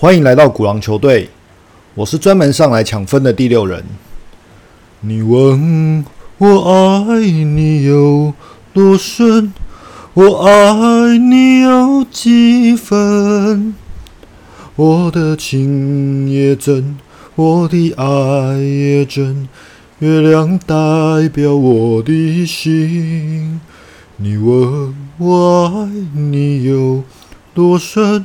欢迎来到古狼球队，我是专门上来抢分的第六人。你问我爱你有多深，我爱你有几分？我的情也真，我的爱也真，月亮代表我的心。你问我爱你有多深？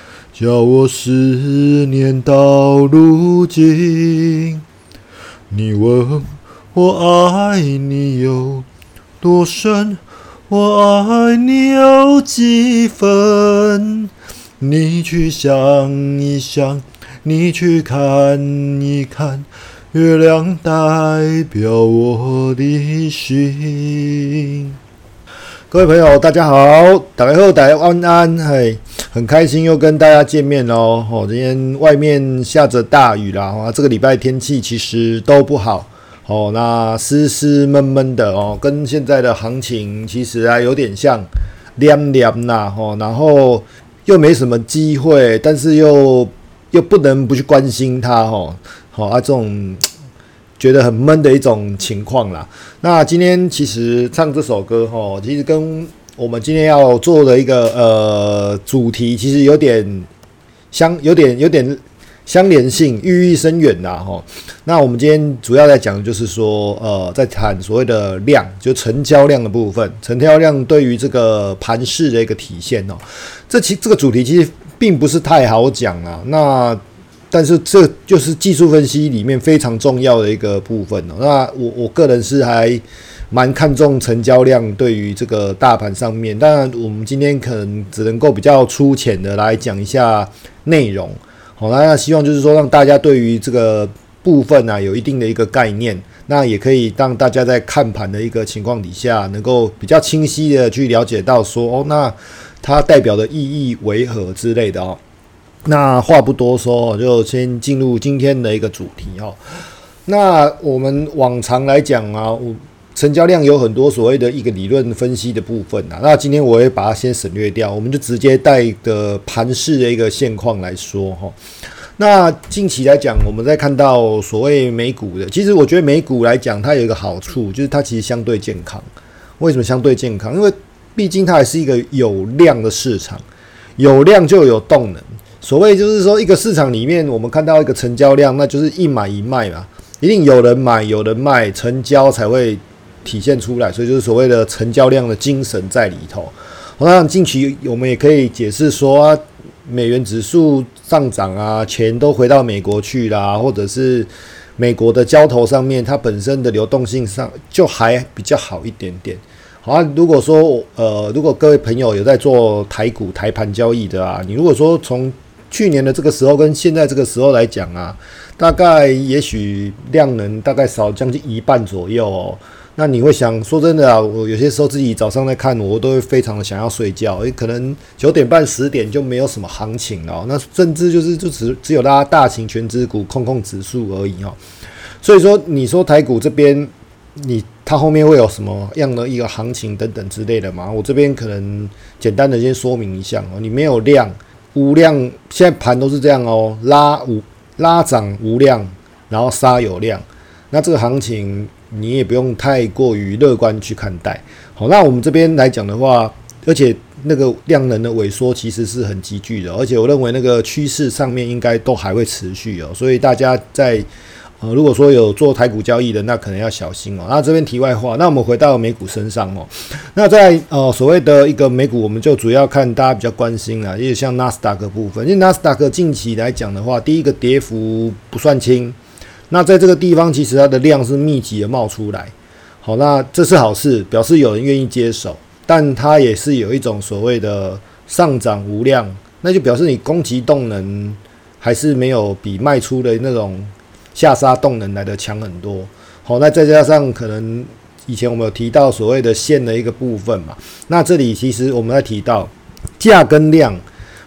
叫我思念到如今。你问我爱你有多深，我爱你有几分？你去想一想，你去看一看，月亮代表我的心。各位朋友，大家好，大家好，大家晚安，嘿。很开心又跟大家见面喽！哦，今天外面下着大雨啦，啊，这个礼拜天气其实都不好哦，那湿湿闷闷的哦，跟现在的行情其实啊有点像凉凉呐，哦，然后又没什么机会，但是又又不能不去关心它，哦，好啊，这种觉得很闷的一种情况啦。那今天其实唱这首歌，哈，其实跟我们今天要做的一个呃主题，其实有点相有点有点相连性，寓意深远呐哈。那我们今天主要在讲的就是说，呃，在谈所谓的量，就成交量的部分，成交量对于这个盘势的一个体现哦。这其这个主题其实并不是太好讲啊。那但是这就是技术分析里面非常重要的一个部分哦。那我我个人是还。蛮看重成交量对于这个大盘上面，当然我们今天可能只能够比较粗浅的来讲一下内容，好，那希望就是说让大家对于这个部分啊有一定的一个概念，那也可以让大家在看盘的一个情况底下，能够比较清晰的去了解到说哦，那它代表的意义为何之类的哦。那话不多说，就先进入今天的一个主题哦。那我们往常来讲啊，我。成交量有很多所谓的一个理论分析的部分啊，那今天我会把它先省略掉，我们就直接带个盘势的一个现况来说哈。那近期来讲，我们在看到所谓美股的，其实我觉得美股来讲，它有一个好处，就是它其实相对健康。为什么相对健康？因为毕竟它还是一个有量的市场，有量就有动能。所谓就是说，一个市场里面，我们看到一个成交量，那就是一买一卖嘛，一定有人买，有人卖，成交才会。体现出来，所以就是所谓的成交量的精神在里头。那近期我们也可以解释说啊，美元指数上涨啊，钱都回到美国去啦，或者是美国的交投上面，它本身的流动性上就还比较好一点点。好，如果说呃，如果各位朋友有在做台股台盘交易的啊，你如果说从去年的这个时候跟现在这个时候来讲啊，大概也许量能大概少将近一半左右哦。那你会想说真的啊？我有些时候自己早上在看，我都会非常的想要睡觉，诶，可能九点半十点就没有什么行情了。那甚至就是就只只有拉大型全指股控控指数而已哦。所以说，你说台股这边，你它后面会有什么样的一个行情等等之类的吗？我这边可能简单的先说明一下哦。你没有量无量，现在盘都是这样哦，拉无拉涨无量，然后杀有量，那这个行情。你也不用太过于乐观去看待。好，那我们这边来讲的话，而且那个量能的萎缩其实是很急剧的，而且我认为那个趋势上面应该都还会持续哦。所以大家在呃，如果说有做台股交易的，那可能要小心哦。那这边题外话，那我们回到美股身上哦。那在呃所谓的一个美股，我们就主要看大家比较关心啊，因为像纳斯达克部分，因为纳斯达克近期来讲的话，第一个跌幅不算轻。那在这个地方，其实它的量是密集的冒出来，好，那这是好事，表示有人愿意接手，但它也是有一种所谓的上涨无量，那就表示你攻击动能还是没有比卖出的那种下杀动能来的强很多。好，那再加上可能以前我们有提到所谓的线的一个部分嘛，那这里其实我们在提到价跟量，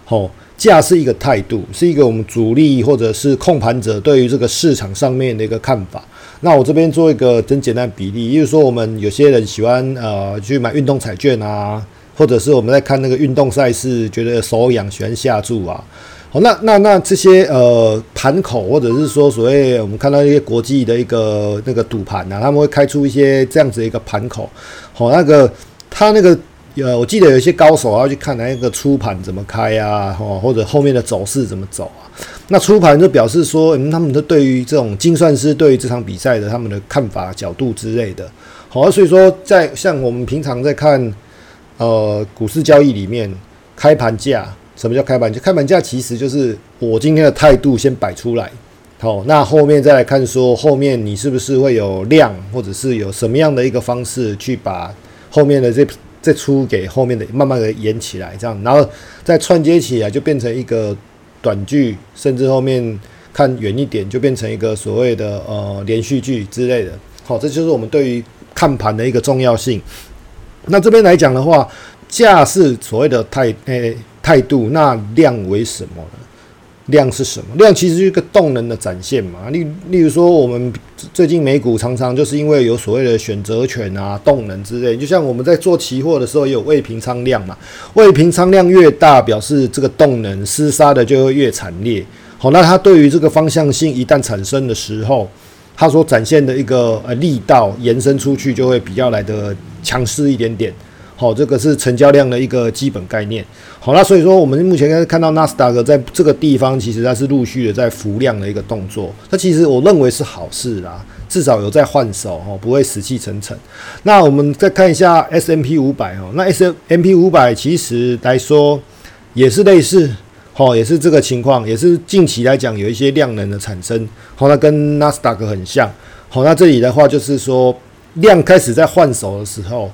好。价是一个态度，是一个我们主力或者是控盘者对于这个市场上面的一个看法。那我这边做一个真简单比例，也就是说我们有些人喜欢呃去买运动彩券啊，或者是我们在看那个运动赛事，觉得手痒喜欢下注啊。好，那那那这些呃盘口，或者是说所谓我们看到一些国际的一个那个赌盘啊，他们会开出一些这样子的一个盘口。好，那个他那个。呃，我记得有一些高手要去看那个出盘怎么开啊，吼，或者后面的走势怎么走啊。那出盘就表示说，嗯，他们的对于这种精算师对于这场比赛的他们的看法角度之类的。好，所以说在像我们平常在看呃股市交易里面，开盘价，什么叫开盘价？开盘价其实就是我今天的态度先摆出来，好，那后面再来看说后面你是不是会有量，或者是有什么样的一个方式去把后面的这。再出给后面的，慢慢的演起来，这样，然后再串接起来，就变成一个短剧，甚至后面看远一点，就变成一个所谓的呃连续剧之类的。好，这就是我们对于看盘的一个重要性。那这边来讲的话，价是所谓的态诶态度，那量为什么呢？量是什么？量其实是一个动能的展现嘛。例例如说，我们最近美股常常就是因为有所谓的选择权啊、动能之类，就像我们在做期货的时候，也有未平仓量嘛。未平仓量越大，表示这个动能厮杀的就会越惨烈。好，那它对于这个方向性一旦产生的时候，它所展现的一个呃力道延伸出去，就会比较来的强势一点点。好，这个是成交量的一个基本概念。好，那所以说我们目前看到纳斯达克在这个地方，其实它是陆续的在浮量的一个动作。那其实我认为是好事啦，至少有在换手哦，不会死气沉沉。那我们再看一下 S M P 五百哦，那 S M P 五百其实来说也是类似，好，也是这个情况，也是近期来讲有一些量能的产生。好，那跟纳斯达克很像。好，那这里的话就是说量开始在换手的时候。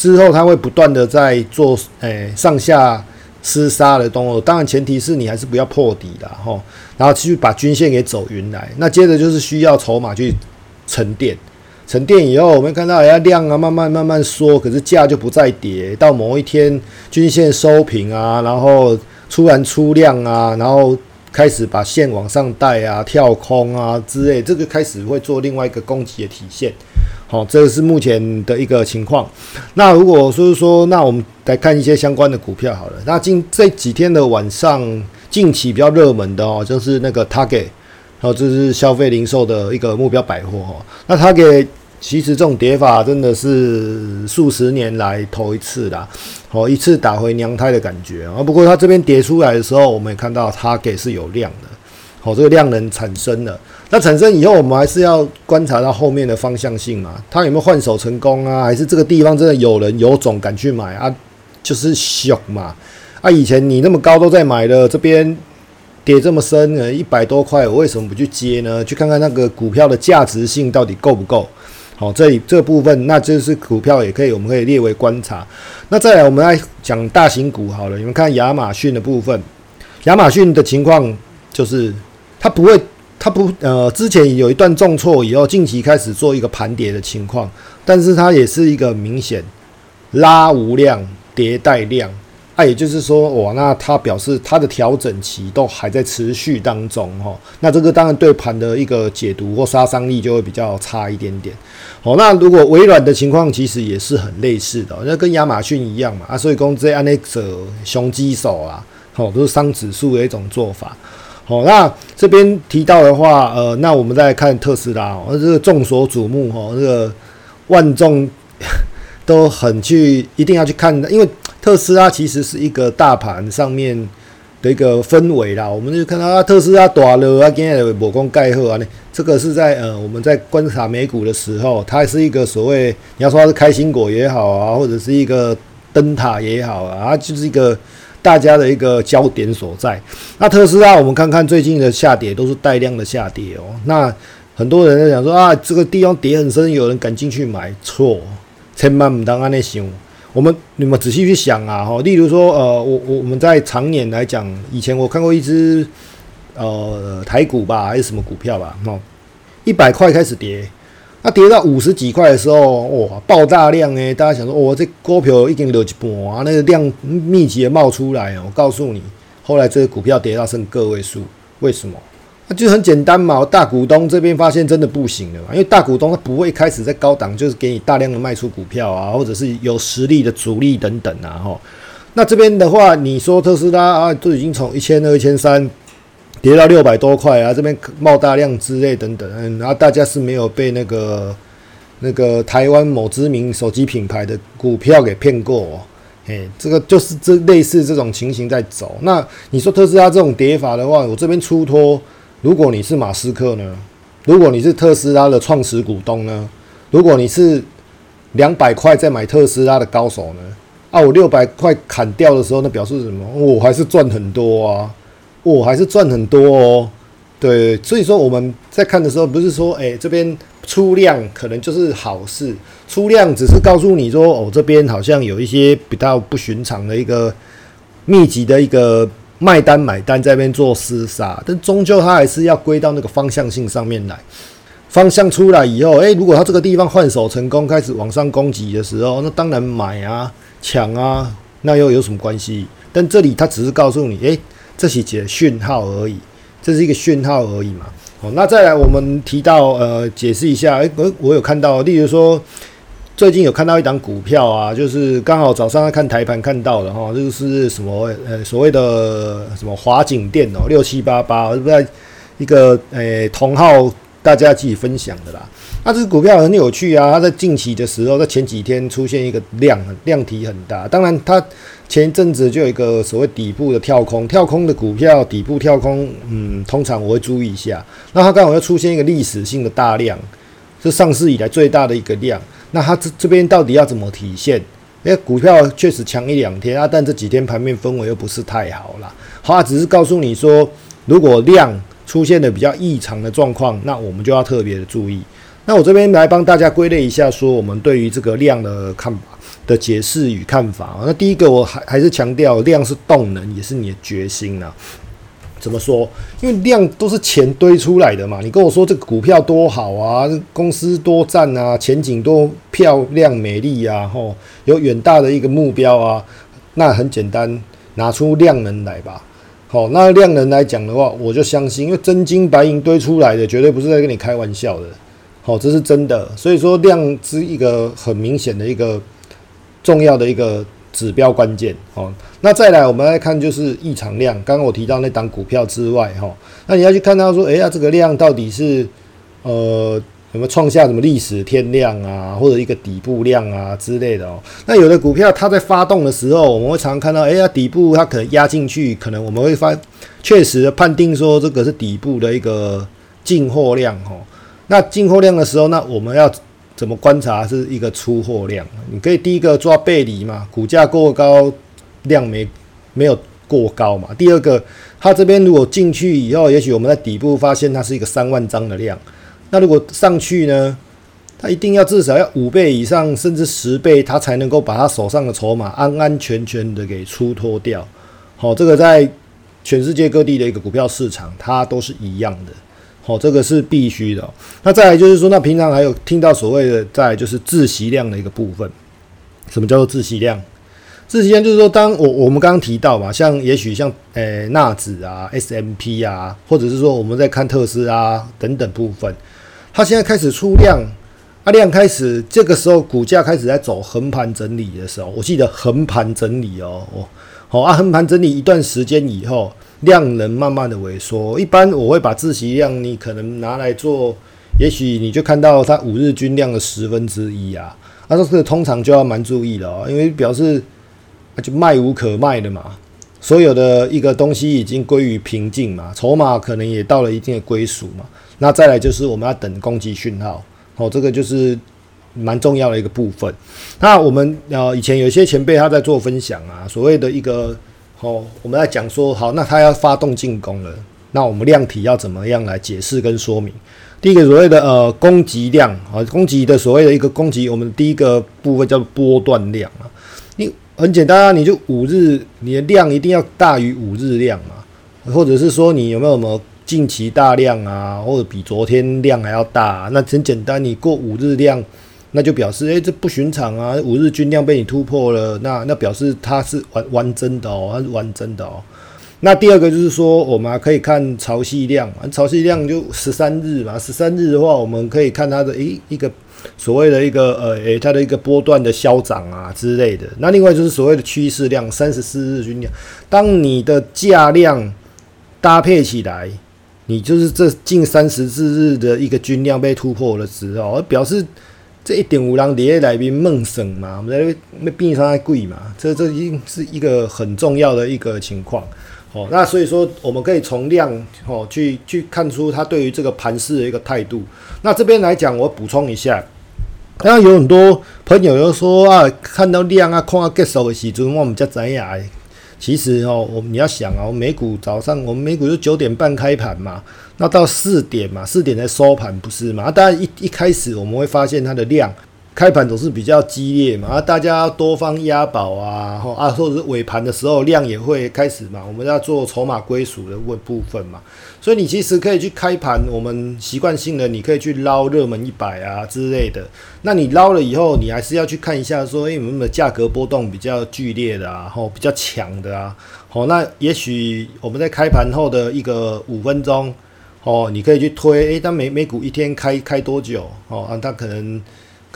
之后，它会不断的在做诶上下厮杀的动作，当然前提是你还是不要破底的哈，然后去把均线给走匀来。那接着就是需要筹码去沉淀，沉淀以后，我们看到要量啊慢慢慢慢缩，可是价就不再跌，到某一天均线收平啊，然后突然出量啊，然后开始把线往上带啊，跳空啊之类，这个开始会做另外一个攻击的体现。好，这个是目前的一个情况。那如果说说，那我们来看一些相关的股票好了。那近这几天的晚上，近期比较热门的哦，就是那个 Target，然后这是消费零售的一个目标百货哈。那 Target 其实这种跌法真的是数十年来头一次啦，好一次打回娘胎的感觉啊。不过它这边跌出来的时候，我们也看到它给是有量的，好，这个量能产生了。那产生以后，我们还是要观察到后面的方向性嘛？它有没有换手成功啊？还是这个地方真的有人有种敢去买啊？就是熊嘛！啊，以前你那么高都在买的，这边跌这么深，呃，一百多块，我为什么不去接呢？去看看那个股票的价值性到底够不够？好，这里这部分，那就是股票也可以，我们可以列为观察。那再来，我们来讲大型股好了。你们看亚马逊的部分，亚马逊的情况就是它不会。它不呃，之前有一段重挫以后，近期开始做一个盘跌的情况，但是它也是一个明显拉无量迭代量，啊，也就是说，哇，那它表示它的调整期都还在持续当中哈，那这个当然对盘的一个解读或杀伤力就会比较差一点点。好，那如果微软的情况其实也是很类似的，那跟亚马逊一样嘛，啊，所以公这安那者雄鸡手啊，好，都是伤指数的一种做法。好，那这边提到的话，呃，那我们再看特斯拉，哦，这个众所瞩目，哦，这个万众 都很去一定要去看的，因为特斯拉其实是一个大盘上面的一个氛围啦。我们就看到啊，特斯拉大了啊，今天某光盖赫啊，这个是在呃我们在观察美股的时候，它是一个所谓你要说它是开心果也好啊，或者是一个灯塔也好啊，它就是一个。大家的一个焦点所在。那特斯拉，我们看看最近的下跌都是带量的下跌哦。那很多人在讲说啊，这个地方跌很深，有人敢进去买？错，千万不当安内想。我们你们仔细去想啊，哈，例如说，呃，我我我们在常年来讲，以前我看过一只呃台股吧，还是什么股票吧，哦，一百块开始跌，那跌到五十几块的时候，哇，爆大量诶！大家想说，哇，这股票已经落一半啊，那个量密集的冒出来哦。我告诉你，后来这个股票跌到剩个位数，为什么？那就很简单嘛，大股东这边发现真的不行了嘛，因为大股东他不会开始在高档就是给你大量的卖出股票啊，或者是有实力的主力等等啊，哈。那这边的话，你说特斯拉啊，都已经从一千二、一千三跌到六百多块啊，这边冒大量之类等等，嗯，然后大家是没有被那个那个台湾某知名手机品牌的股票给骗过，哦。哎，这个就是这类似这种情形在走。那你说特斯拉这种跌法的话，我这边出脱。如果你是马斯克呢？如果你是特斯拉的创始股东呢？如果你是两百块在买特斯拉的高手呢？啊，我六百块砍掉的时候，那表示什么？我还是赚很多啊！我还是赚很多哦。对，所以说我们在看的时候，不是说，哎，这边出量可能就是好事，出量只是告诉你说，哦，这边好像有一些比较不寻常的一个密集的一个。卖单买单在那边做厮杀，但终究它还是要归到那个方向性上面来。方向出来以后，诶，如果它这个地方换手成功，开始往上攻击的时候，那当然买啊、抢啊，那又有什么关系？但这里它只是告诉你，诶，这是几个讯号而已，这是一个讯号而已嘛。好，那再来我们提到呃，解释一下，诶，我我有看到，例如说。最近有看到一档股票啊，就是刚好早上在看台盘看到的哈，就是什么呃所谓的什么华景电哦，六七八八，是不是一个诶同号大家自己分享的啦？那这个股票很有趣啊，它在近期的时候，在前几天出现一个量量体很大，当然它前一阵子就有一个所谓底部的跳空，跳空的股票底部跳空，嗯，通常我会注意一下。那它刚好又出现一个历史性的大量，是上市以来最大的一个量。那它这这边到底要怎么体现？诶，股票确实强一两天啊，但这几天盘面氛围又不是太好啦。好，只是告诉你说，如果量出现的比较异常的状况，那我们就要特别的注意。那我这边来帮大家归类一下，说我们对于这个量的看法的解释与看法。那第一个，我还还是强调，量是动能，也是你的决心呐。怎么说？因为量都是钱堆出来的嘛。你跟我说这个股票多好啊，公司多赞啊，前景多漂亮美丽啊，吼，有远大的一个目标啊。那很简单，拿出量能来吧。好，那量能来讲的话，我就相信，因为真金白银堆出来的，绝对不是在跟你开玩笑的。好，这是真的。所以说，量是一个很明显的一个重要的一个。指标关键哦，那再来我们来看就是异常量。刚刚我提到那档股票之外哈，那你要去看到说，哎呀，这个量到底是呃有没有创下什么历史天量啊，或者一个底部量啊之类的哦。那有的股票它在发动的时候，我们会常常看到，哎呀，底部它可能压进去，可能我们会发确实判定说这个是底部的一个进货量哈。那进货量的时候，那我们要。怎么观察是一个出货量？你可以第一个抓背离嘛，股价过高，量没没有过高嘛。第二个，它这边如果进去以后，也许我们在底部发现它是一个三万张的量，那如果上去呢，它一定要至少要五倍以上，甚至十倍，它才能够把它手上的筹码安安全全的给出脱掉。好，这个在全世界各地的一个股票市场，它都是一样的。哦，这个是必须的。那再来就是说，那平常还有听到所谓的，再就是自息量的一个部分。什么叫做自息量？自息量就是说，当我我们刚刚提到嘛，像也许像诶纳指啊、S M P 啊，或者是说我们在看特斯拉等等部分，它现在开始出量，啊量开始这个时候股价开始在走横盘整理的时候，我记得横盘整理哦，哦，好啊，横盘整理一段时间以后。量能慢慢的萎缩，一般我会把自习量你可能拿来做，也许你就看到它五日均量的十分之一啊，那这个通常就要蛮注意了哦，因为表示就卖无可卖的嘛，所有的一个东西已经归于平静嘛，筹码可能也到了一定的归属嘛，那再来就是我们要等攻击讯号，哦，这个就是蛮重要的一个部分。那我们呃以前有些前辈他在做分享啊，所谓的一个。好，我们在讲说，好，那他要发动进攻了，那我们量体要怎么样来解释跟说明？第一个所谓的呃攻击量啊，攻击的所谓的一个攻击，我们第一个部分叫波段量啊。你很简单啊，你就五日你的量一定要大于五日量嘛，或者是说你有没有什么近期大量啊，或者比昨天量还要大，那很简单，你过五日量，那就表示诶，这不寻常啊，五日均量被你突破了，那那表示它是完完真的哦，它是完真的哦。那第二个就是说，我们可以看潮汐量，潮汐量就十三日嘛，十三日的话，我们可以看它的诶一个所谓的一个呃诶它的一个波段的消涨啊之类的。那另外就是所谓的趋势量，三十四日均量，当你的价量搭配起来，你就是这近三十四日的一个均量被突破的时候，表示这一点五浪跌来宾梦省嘛，我们在那边上还贵嘛，这这已经是一个很重要的一个情况。哦，那所以说我们可以从量哦去去看出他对于这个盘势的一个态度。那这边来讲，我补充一下，那有很多朋友又说啊，看到量啊，看到结束的时阵，我们才知影。其实哦，我你要想啊，我们，美股早上我们美股就九点半开盘嘛，那到四点嘛，四点才收盘不是嘛？当然一一开始我们会发现它的量。开盘总是比较激烈嘛，啊，大家多方押宝啊，吼啊，或者是尾盘的时候量也会开始嘛，我们要做筹码归属的问部分嘛，所以你其实可以去开盘，我们习惯性的你可以去捞热门一百啊之类的，那你捞了以后，你还是要去看一下说，哎，有没有价格波动比较剧烈的啊，吼比较强的啊，好，那也许我们在开盘后的一个五分钟，哦，你可以去推，诶，但每每股一天开开多久，哦啊，它可能。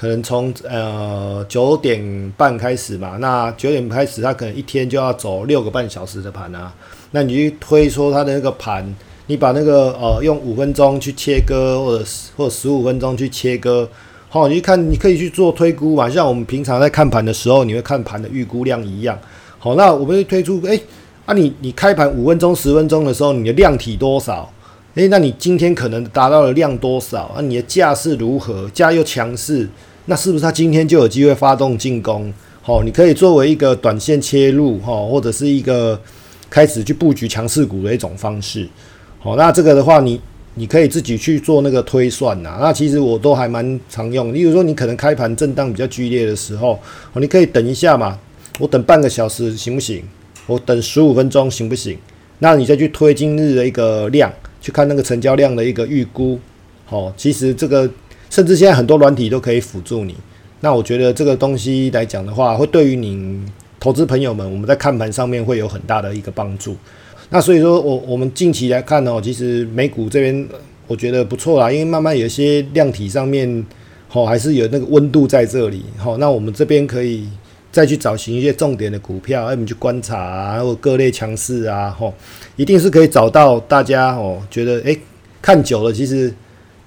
可能从呃九点半开始嘛，那九点开始，它可能一天就要走六个半小时的盘啊。那你去推说它的那个盘，你把那个呃用五分钟去切割，或者或者十五分钟去切割，好，你去看，你可以去做推估嘛。像我们平常在看盘的时候，你会看盘的预估量一样。好，那我们会推出，哎，啊你你开盘五分钟、十分钟的时候，你的量体多少？诶，那你今天可能达到了量多少？啊，你的价是如何？价又强势？那是不是他今天就有机会发动进攻？好，你可以作为一个短线切入，哈，或者是一个开始去布局强势股的一种方式。好，那这个的话，你你可以自己去做那个推算呐。那其实我都还蛮常用。例如说，你可能开盘震荡比较剧烈的时候，哦，你可以等一下嘛，我等半个小时行不行？我等十五分钟行不行？那你再去推今日的一个量，去看那个成交量的一个预估。好，其实这个。甚至现在很多软体都可以辅助你，那我觉得这个东西来讲的话，会对于你投资朋友们，我们在看盘上面会有很大的一个帮助。那所以说我我们近期来看呢，其实美股这边我觉得不错啦，因为慢慢有一些量体上面，好还是有那个温度在这里，好，那我们这边可以再去找寻一些重点的股票，我们去观察啊，或各类强势啊，吼，一定是可以找到大家哦，觉得诶看久了其实。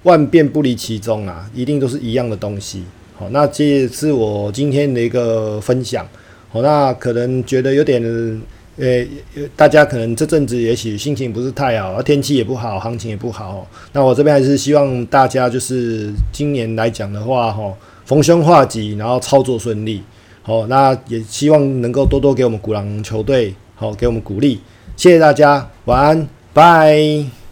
万变不离其宗啊，一定都是一样的东西。好，那这是我今天的一个分享。好，那可能觉得有点，呃，大家可能这阵子也许心情不是太好，天气也不好，行情也不好。那我这边还是希望大家就是今年来讲的话，哈，逢凶化吉，然后操作顺利。好，那也希望能够多多给我们鼓浪球队，好，给我们鼓励。谢谢大家，晚安，拜。